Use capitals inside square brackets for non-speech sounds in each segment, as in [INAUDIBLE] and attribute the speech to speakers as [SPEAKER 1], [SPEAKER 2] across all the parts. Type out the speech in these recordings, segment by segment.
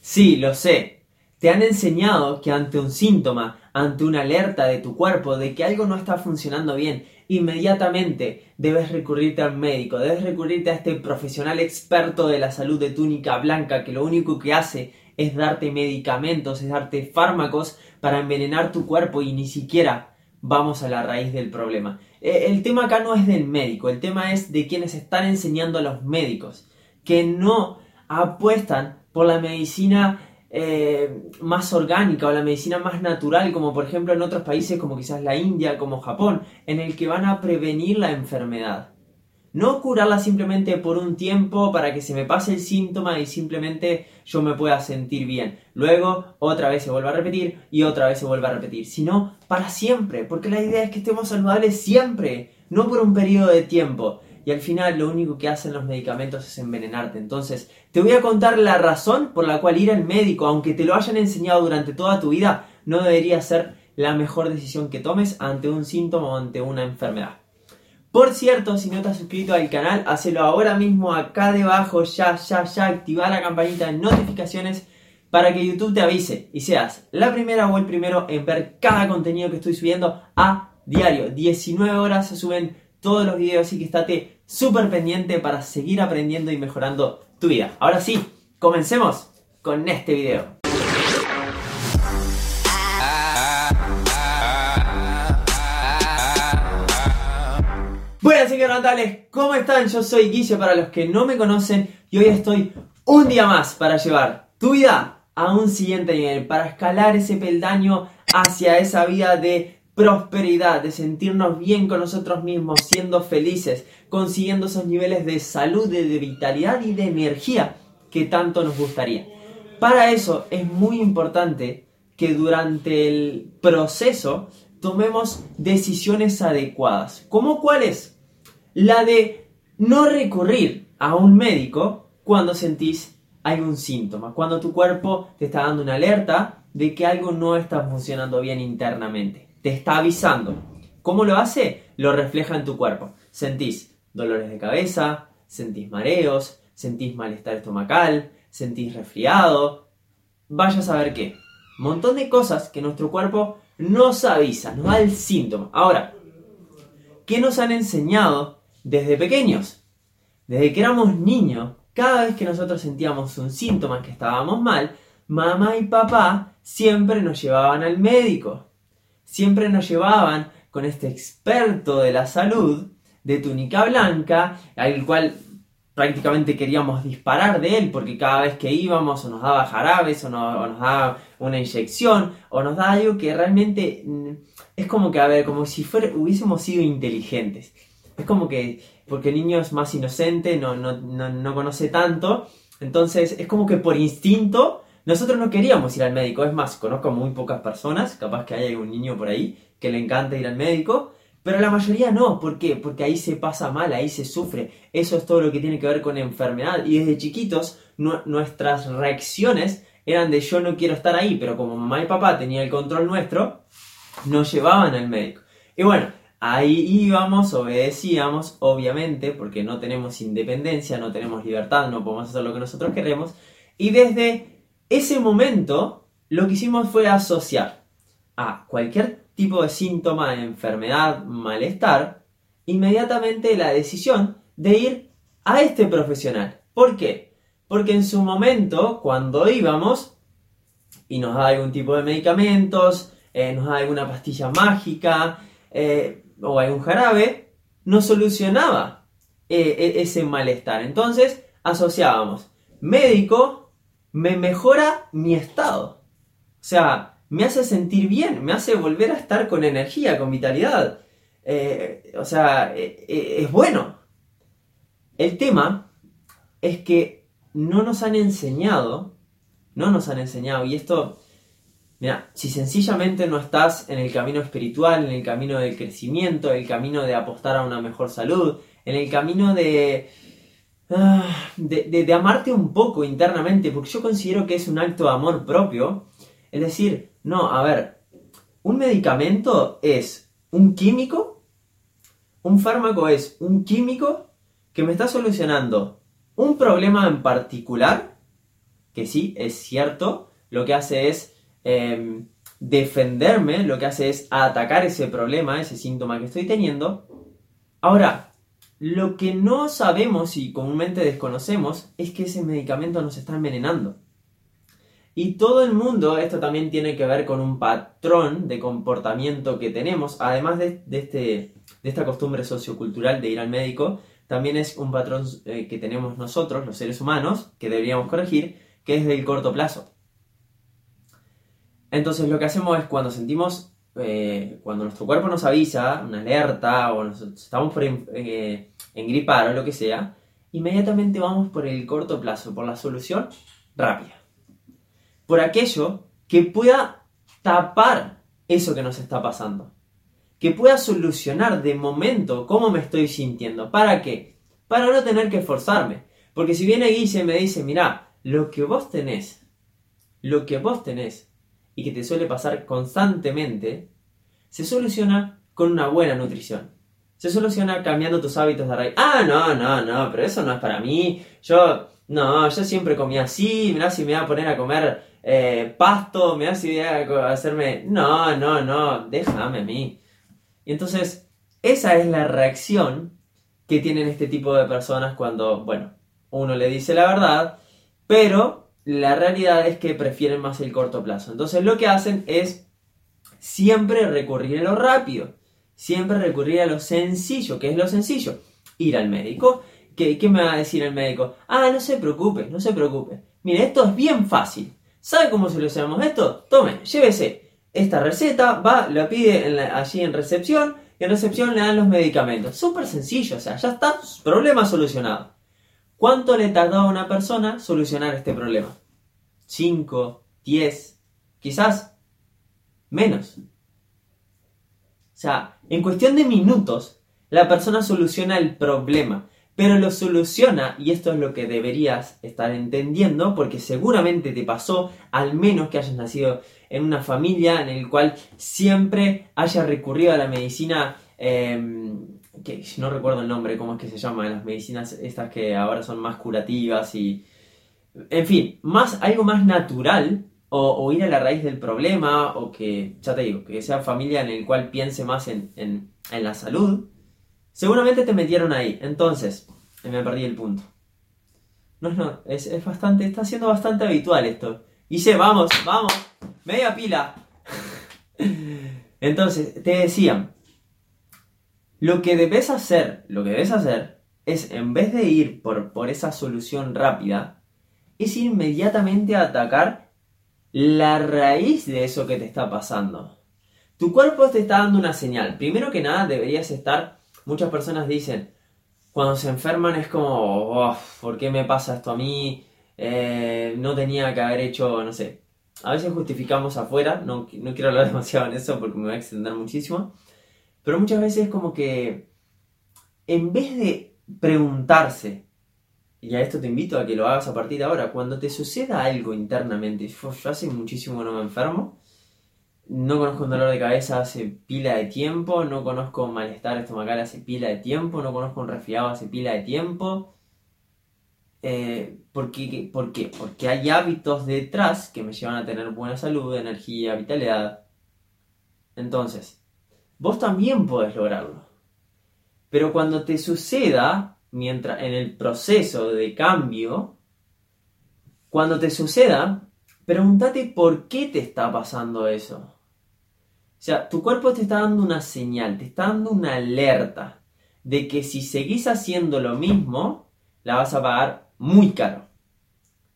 [SPEAKER 1] Sí, lo sé. Te han enseñado que ante un síntoma, ante una alerta de tu cuerpo de que algo no está funcionando bien, inmediatamente debes recurrirte al médico, debes recurrirte a este profesional experto de la salud de túnica blanca que lo único que hace es darte medicamentos, es darte fármacos para envenenar tu cuerpo y ni siquiera vamos a la raíz del problema. Eh, el tema acá no es del médico, el tema es de quienes están enseñando a los médicos, que no apuestan por la medicina eh, más orgánica o la medicina más natural, como por ejemplo en otros países como quizás la India, como Japón, en el que van a prevenir la enfermedad. No curarla simplemente por un tiempo para que se me pase el síntoma y simplemente yo me pueda sentir bien. Luego otra vez se vuelve a repetir y otra vez se vuelve a repetir. Sino para siempre, porque la idea es que estemos saludables siempre, no por un periodo de tiempo. Y al final lo único que hacen los medicamentos es envenenarte. Entonces, te voy a contar la razón por la cual ir al médico, aunque te lo hayan enseñado durante toda tu vida, no debería ser la mejor decisión que tomes ante un síntoma o ante una enfermedad. Por cierto, si no te has suscrito al canal, hacelo ahora mismo acá debajo, ya, ya, ya, activa la campanita de notificaciones para que YouTube te avise y seas la primera o el primero en ver cada contenido que estoy subiendo a diario. 19 horas se suben todos los videos, así que estate súper pendiente para seguir aprendiendo y mejorando tu vida. Ahora sí, comencemos con este video. Buenas natales, ¿cómo están? Yo soy Guille para los que no me conocen y hoy estoy un día más para llevar tu vida a un siguiente nivel, para escalar ese peldaño hacia esa vida de prosperidad, de sentirnos bien con nosotros mismos, siendo felices, consiguiendo esos niveles de salud, de, vitalidad y de energía que tanto nos gustaría. Para eso es muy importante que durante el proceso tomemos decisiones adecuadas. ¿Cómo cuáles? La de no recurrir a un médico cuando sentís algún síntoma, cuando tu cuerpo te está dando una alerta de que algo no está funcionando bien internamente. Te está avisando. ¿Cómo lo hace? Lo refleja en tu cuerpo. Sentís dolores de cabeza, sentís mareos, sentís malestar estomacal, sentís resfriado. Vaya a saber qué. Montón de cosas que nuestro cuerpo nos avisa, nos da el síntoma. Ahora, ¿qué nos han enseñado desde pequeños? Desde que éramos niños, cada vez que nosotros sentíamos un síntoma que estábamos mal, mamá y papá siempre nos llevaban al médico. Siempre nos llevaban con este experto de la salud de túnica blanca, al cual prácticamente queríamos disparar de él porque cada vez que íbamos o nos daba jarabes o, nos daba una inyección o nos daba algo que realmente mm, es como que, a ver, como si fuera, hubiésemos sido inteligentes. Es como que, porque el niño es más inocente, no, no, no, conoce tanto, entonces es como que por instinto nosotros no queríamos ir al médico. Es más, conozco muy pocas personas, capaz que hay algún niño por ahí que le encanta ir al médico, pero la mayoría no, ¿por qué? Porque ahí se pasa mal, ahí se sufre. Eso es todo lo que tiene que ver con enfermedad. Y desde chiquitos nuestras reacciones eran de yo no quiero estar ahí, pero como mamá y papá tenían el control nuestro, nos llevaban al médico. Y bueno, ahí íbamos, obedecíamos, obviamente, porque no tenemos independencia, no tenemos libertad, no podemos hacer lo que nosotros queremos. Y desde ese momento, lo que hicimos fue asociar a cualquier tipo de síntoma de enfermedad, malestar, inmediatamente la decisión de ir a este profesional. ¿Por qué? Porque en su momento, cuando íbamos y nos da algún tipo de medicamentos, eh, nos da alguna pastilla mágica eh, o algún jarabe, nos solucionaba eh, e-, ese malestar. Entonces asociábamos, médico me mejora mi estado. O sea, me hace sentir bien, me hace volver a estar con energía, con vitalidad. Eh, o sea, eh, eh, es bueno. El tema es que no nos han enseñado, no nos han enseñado, y esto, mira, si sencillamente no estás en el camino espiritual, en el camino del crecimiento, en el camino de apostar a una mejor salud, en el camino de, ah, de, amarte un poco internamente, porque yo considero que es un acto de amor propio, es decir, no, a ver, un medicamento es un químico, un fármaco es un químico que me está solucionando un problema en particular, que que sí, es cierto, lo que hace es em, defenderme, lo que hace es atacar ese problema, ese síntoma que estoy teniendo. Ahora, lo que no sabemos y comúnmente desconocemos es que ese medicamento nos está envenenando. Y todo el mundo, esto también tiene que ver con un patrón de comportamiento que tenemos, además de, este, de esta costumbre sociocultural de ir al médico, también es un patrón eh, que tenemos nosotros, los seres humanos, que deberíamos corregir, que es del corto plazo. Entonces lo que hacemos es cuando sentimos, eh, cuando nuestro cuerpo nos avisa, una alerta, o nos, estamos por eh, engripar o lo que sea, inmediatamente vamos por el corto plazo, por la solución rápida por aquello que pueda tapar eso que nos está pasando. Que pueda solucionar de momento cómo me estoy sintiendo. ¿Para qué? Para no tener que esforzarme. Porque si viene Guille y me dice, mira, lo que vos tenés, lo que vos tenés, y que te suele pasar constantemente, se soluciona con una buena nutrición. Se soluciona cambiando tus hábitos de raíz. Ah, no, no, no, pero eso no es para mí. Yo, no, yo siempre comía así, mirá si me voy a poner a comer eh, pasto, me das idea de hacerme, no, no, no, déjame a mí. Y entonces, esa es la reacción que tienen este tipo de personas cuando, bueno, uno le dice la verdad, pero la realidad es que prefieren más el corto plazo. Entonces lo que hacen es siempre recurrir a lo rápido, siempre recurrir a lo sencillo. ¿Qué es lo sencillo? Ir al médico. ¿Qué, ¿Qué, me va a decir el médico? Ah, no se preocupe, no se preocupe. Mire, esto es bien fácil. ¿Sabe cómo solucionamos esto? Tome, llévese esta receta, va, la pide allí en recepción y en recepción le dan los medicamentos. Súper sencillo, o sea, ya está, problema solucionado. ¿Cuánto le tardó a una persona solucionar este problema? ¿5? ¿10? Quizás menos. O sea, en cuestión de minutos, la persona soluciona el problema pero lo soluciona y esto es lo que deberías estar entendiendo porque seguramente te pasó al menos que hayas nacido en una familia en el cual siempre haya recurrido a la medicina em, que no recuerdo el nombre cómo es que se llama las medicinas estas que ahora son más curativas y en fin más algo más natural o, ir a la raíz del problema o que ya te digo que sea familia en el cual piense más en, en la salud Seguramente te metieron ahí. Entonces, me perdí el punto. No, no, es, es bastante, está siendo bastante habitual esto. Hice, vamos, vamos, media pila. [LAUGHS] Entonces, te decían, lo que debes hacer, lo que debes hacer es, en vez de ir por, por esa solución rápida, es inmediatamente atacar la raíz de eso que te está pasando. Tu cuerpo te está dando una señal. Primero que nada, deberías estar muchas personas dicen, cuando se enferman es como, ¿por qué me pasa esto a mí? Eh, no tenía que haber hecho, no sé. A veces justificamos afuera, no, no quiero hablar [LAUGHS] demasiado en eso porque me voy a extender muchísimo, pero muchas veces es como que en vez de preguntarse, y a esto te invito a que lo hagas a partir de ahora, cuando te suceda algo internamente, yo hace muchísimo no me enfermo, no conozco un dolor de cabeza hace pila de tiempo, no conozco un malestar estomacal hace pila de tiempo, no conozco un resfriado hace pila de tiempo. Eh, ¿por, qué? Porque hay hábitos detrás que me llevan a tener buena salud, energía, vitalidad. Entonces, vos también podés lograrlo. Pero cuando te suceda, mientras en el proceso de cambio, cuando te suceda, pregúntate por qué te está pasando eso. O sea, tu cuerpo te está dando una señal, te está dando una alerta de que si seguís haciendo lo mismo, la vas a pagar muy caro.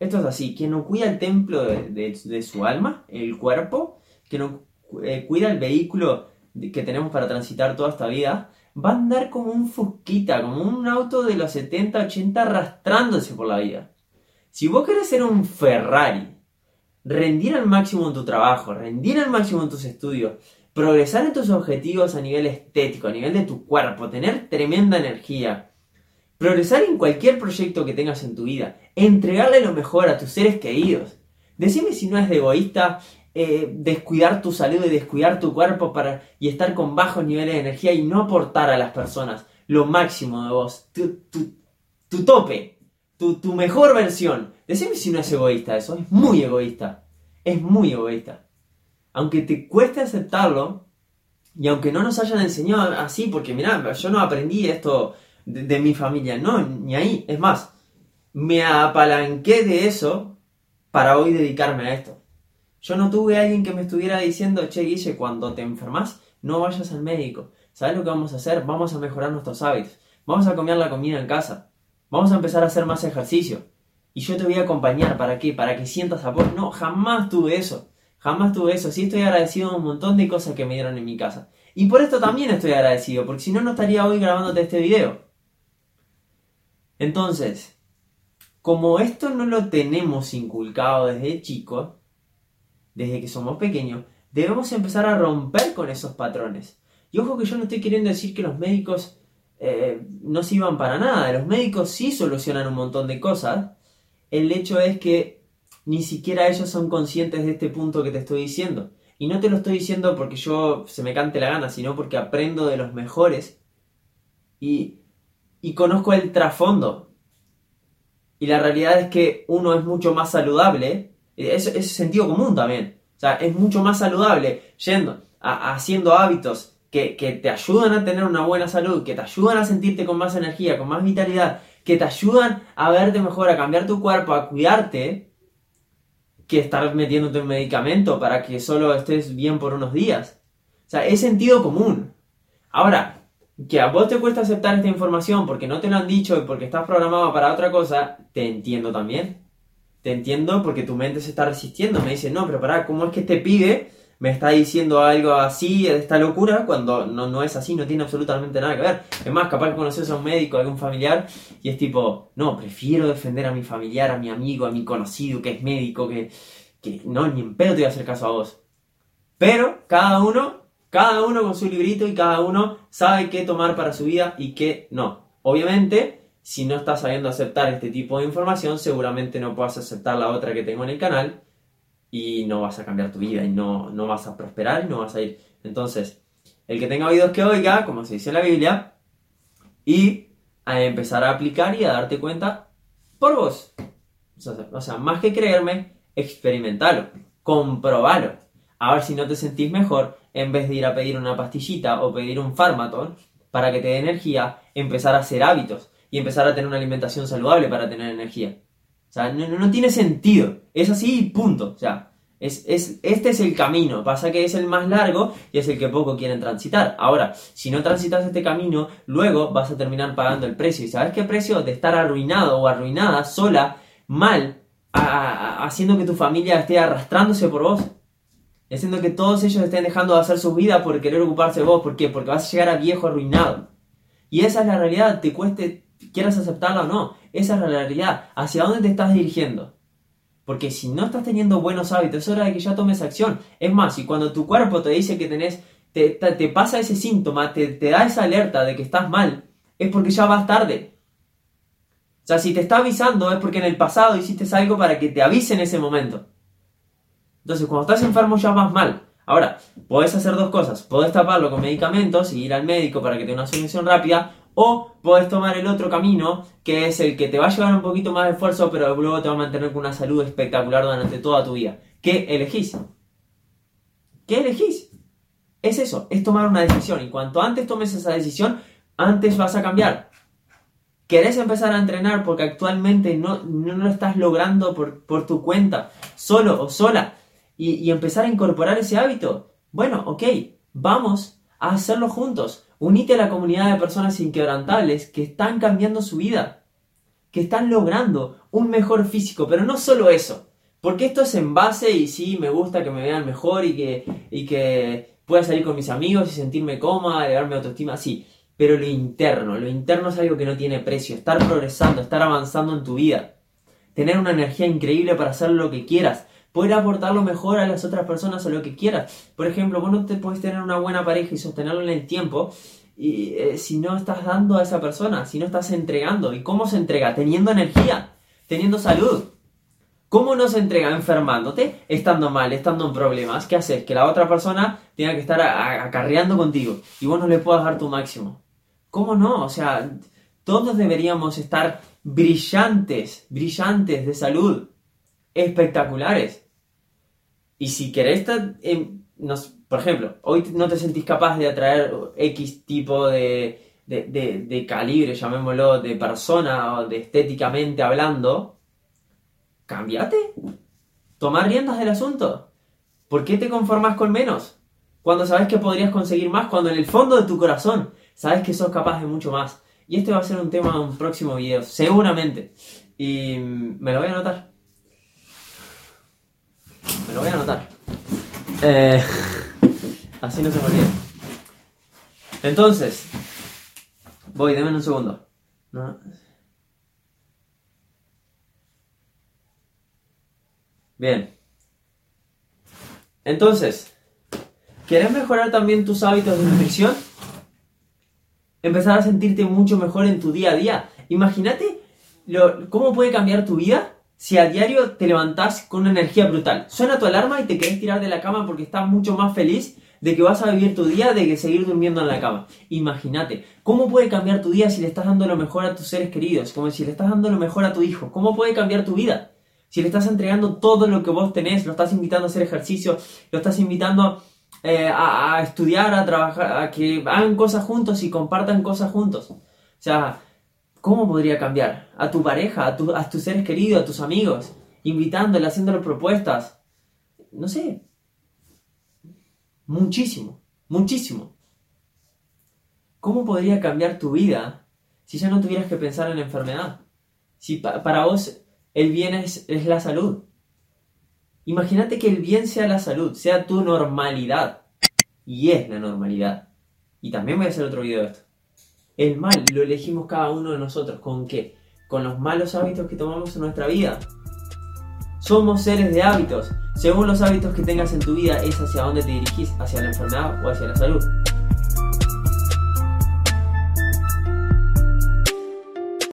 [SPEAKER 1] Esto es así, quien no cuida el templo de, su alma, el cuerpo, que no eh, cuida el vehículo que tenemos para transitar toda esta vida, va a andar como un fusquita, como un auto de los 70, 80 arrastrándose por la vida. Si vos querés ser un Ferrari, rendir al máximo en tu trabajo, rendir al máximo en tus estudios, progresar en tus objetivos a nivel estético, a nivel de tu cuerpo, tener tremenda energía, progresar en cualquier proyecto que tengas en tu vida, entregarle lo mejor a tus seres queridos. Decime si no es de egoísta eh, descuidar tu salud y descuidar tu cuerpo para, y estar con bajos niveles de energía y no aportar a las personas lo máximo de vos, tu, tu tope, tu, tu mejor versión. Decime si no es egoísta eso, es muy egoísta. Es muy egoísta. Aunque te cueste aceptarlo, y aunque no nos hayan enseñado así, porque mira, yo no aprendí esto de, de, mi familia, no, ni ahí. Es más, me apalanqué de eso para hoy dedicarme a esto. Yo no tuve a alguien que me estuviera diciendo, che, Guille, cuando te enfermas, no vayas al médico. ¿Sabes lo que vamos a hacer? Vamos a mejorar nuestros hábitos. Vamos a comer la comida en casa. Vamos a empezar a hacer más ejercicio. Y yo te voy a acompañar. ¿Para qué? Para que sientas apoyo. No, jamás tuve eso. Jamás tuve eso. Sí estoy agradecido de un montón de cosas que me dieron en mi casa. Y por esto también estoy agradecido, porque si no, no estaría hoy grabándote este video. Entonces, como esto no lo tenemos inculcado desde chicos, desde que somos pequeños, debemos empezar a romper con esos patrones. Y ojo que yo no estoy queriendo decir que los médicos eh, no sirvan para nada. Los médicos sí solucionan un montón de cosas. El hecho es que ni siquiera ellos son conscientes de este punto que te estoy diciendo. Y no te lo estoy diciendo porque yo se me cante la gana, sino porque aprendo de los mejores y, y conozco el trasfondo. Y la realidad es que uno es mucho más saludable. Es, es sentido común también. O sea, es mucho más saludable yendo, a, haciendo hábitos que, que, te ayudan a tener una buena salud, que te ayudan a sentirte con más energía, con más vitalidad, que te ayudan a verte mejor, a cambiar tu cuerpo, a cuidarte, que estar metiéndote un medicamento para que solo estés bien por unos días. O sea, es sentido común. Ahora, que a vos te cuesta aceptar esta información porque no te lo han dicho y porque estás programado para otra cosa, te entiendo también. Te entiendo porque tu mente se está resistiendo. Me dice, no, pero pará, ¿cómo es que este pibe me está diciendo algo así, de esta locura, cuando no, no es así, no tiene absolutamente nada que ver. Es más, capaz que conoces a un médico, a algún familiar, y es tipo, no, prefiero defender a mi familiar, a mi amigo, a mi conocido que es médico, que, que no, ni en pedo te voy a hacer caso a vos. Pero cada uno, cada uno con su librito y cada uno sabe qué tomar para su vida y qué no. Obviamente, si no estás sabiendo aceptar este tipo de información, seguramente no puedas aceptar la otra que tengo en el canal y no vas a cambiar tu vida y no, no vas a prosperar y no vas a ir. Entonces, el que tenga oídos que oiga, como se dice en la Biblia, y a empezar a aplicar y a darte cuenta por vos. O sea, más que creerme, experimentalo, comprobalo. A ver si no te sentís mejor en vez de ir a pedir una pastillita o pedir un fármaco para que te dé energía, empezar a hacer hábitos y empezar a tener una alimentación saludable para tener energía. O sea, no, no tiene sentido. Es así punto. O sea, es, es, este es el camino. Pasa que es el más largo y es el que poco quieren transitar. Ahora, si no transitas este camino, luego vas a terminar pagando el precio. ¿Y sabes qué precio? De estar arruinado o arruinada, sola, mal, haciendo que tu familia esté arrastrándose por vos. Haciendo que todos ellos estén dejando de hacer su vida por querer ocuparse de vos. ¿Por qué? Porque vas a llegar a viejo arruinado. Y esa es la realidad, te cueste, quieras aceptarla o no. Esa es la realidad. ¿Hacia dónde te estás dirigiendo? Porque si no estás teniendo buenos hábitos, es hora de que ya tomes acción. Es más, y cuando tu cuerpo te dice que tenés, te, te, pasa ese síntoma, te, da esa alerta de que estás mal, es porque ya vas tarde. O sea, si te está avisando es porque en el pasado hiciste algo para que te avise en ese momento. Entonces, cuando estás enfermo ya vas mal. Ahora, puedes hacer dos cosas. Puedes taparlo con medicamentos y ir al médico para que te dé una solución rápida. O puedes tomar el otro camino, que es el que te va a llevar un poquito más de esfuerzo, pero luego te va a mantener con una salud espectacular durante toda tu vida. ¿Qué elegís? ¿Qué elegís? Es eso, es tomar una decisión. Y cuanto antes tomes esa decisión, antes vas a cambiar. ¿Querés empezar a entrenar porque actualmente no, no lo estás logrando por, por, tu cuenta, solo o sola, y, y empezar a incorporar ese hábito? Bueno, ok, vamos a hacerlo juntos. Unite a la comunidad de personas inquebrantables que están cambiando su vida, que están logrando un mejor físico, pero no solo eso, porque esto es en base y sí, me gusta que me vean mejor y que, y que pueda salir con mis amigos y sentirme cómoda, elevar mi autoestima, sí, pero lo interno, lo interno es algo que no tiene precio, estar progresando, estar avanzando en tu vida, tener una energía increíble para hacer lo que quieras, poder aportar lo mejor a las otras personas o lo que quieras. Por ejemplo, vos no te puedes tener una buena pareja y sostenerlo en el tiempo y, eh, si no estás dando a esa persona, si no estás entregando. ¿Y cómo se entrega? Teniendo energía, teniendo salud. ¿Cómo no se entrega? Enfermándote, estando mal, estando en problemas. ¿Qué haces? Que la otra persona tenga que estar acarreando contigo y vos no le puedas dar tu máximo. ¿Cómo no? O sea, todos deberíamos estar brillantes, brillantes de salud, espectaculares. Y si querés, por ejemplo, hoy no te sentís capaz de atraer X tipo de, de, calibre, llamémoslo, de persona o de estéticamente hablando, cámbiate. Tomar riendas del asunto. ¿Por qué te conformas con menos? Cuando sabes que podrías conseguir más, cuando en el fondo de tu corazón sabes que sos capaz de mucho más. Y este va a ser un tema de un próximo video, seguramente. Y me lo voy a anotar. Lo voy a anotar. Eh, [LAUGHS] así no se me olvida. Entonces, voy, denme un segundo. Bien. Entonces, ¿quieres mejorar también tus hábitos de nutrición? Empezar a sentirte mucho mejor en tu día a día. Imagínate cómo puede cambiar tu vida si a diario te levantás con una energía brutal. Suena tu alarma y te querés tirar de la cama porque estás mucho más feliz de que vas a vivir tu día de que seguir durmiendo en la cama. Imagínate, ¿cómo puede cambiar tu día si le estás dando lo mejor a tus seres queridos? Como si le estás dando lo mejor a tu hijo. ¿Cómo puede cambiar tu vida? Si le estás entregando todo lo que vos tenés, lo estás invitando a hacer ejercicio, lo estás invitando eh, a, estudiar, a trabajar, a que hagan cosas juntos y compartan cosas juntos. O sea, ¿cómo podría cambiar? A tu pareja, a, tus seres queridos, a tus amigos, invitándole, haciéndole propuestas. No sé. Muchísimo, muchísimo. ¿Cómo podría cambiar tu vida si ya no tuvieras que pensar en la enfermedad? Si para vos el bien es, es la salud. Imagínate que el bien sea la salud, sea tu normalidad. Y es la normalidad. Y también voy a hacer otro video de esto. El mal lo elegimos cada uno de nosotros. ¿Con qué? Con los malos hábitos que tomamos en nuestra vida. Somos seres de hábitos. Según los hábitos que tengas en tu vida es hacia dónde te dirigís, hacia la enfermedad o hacia la salud.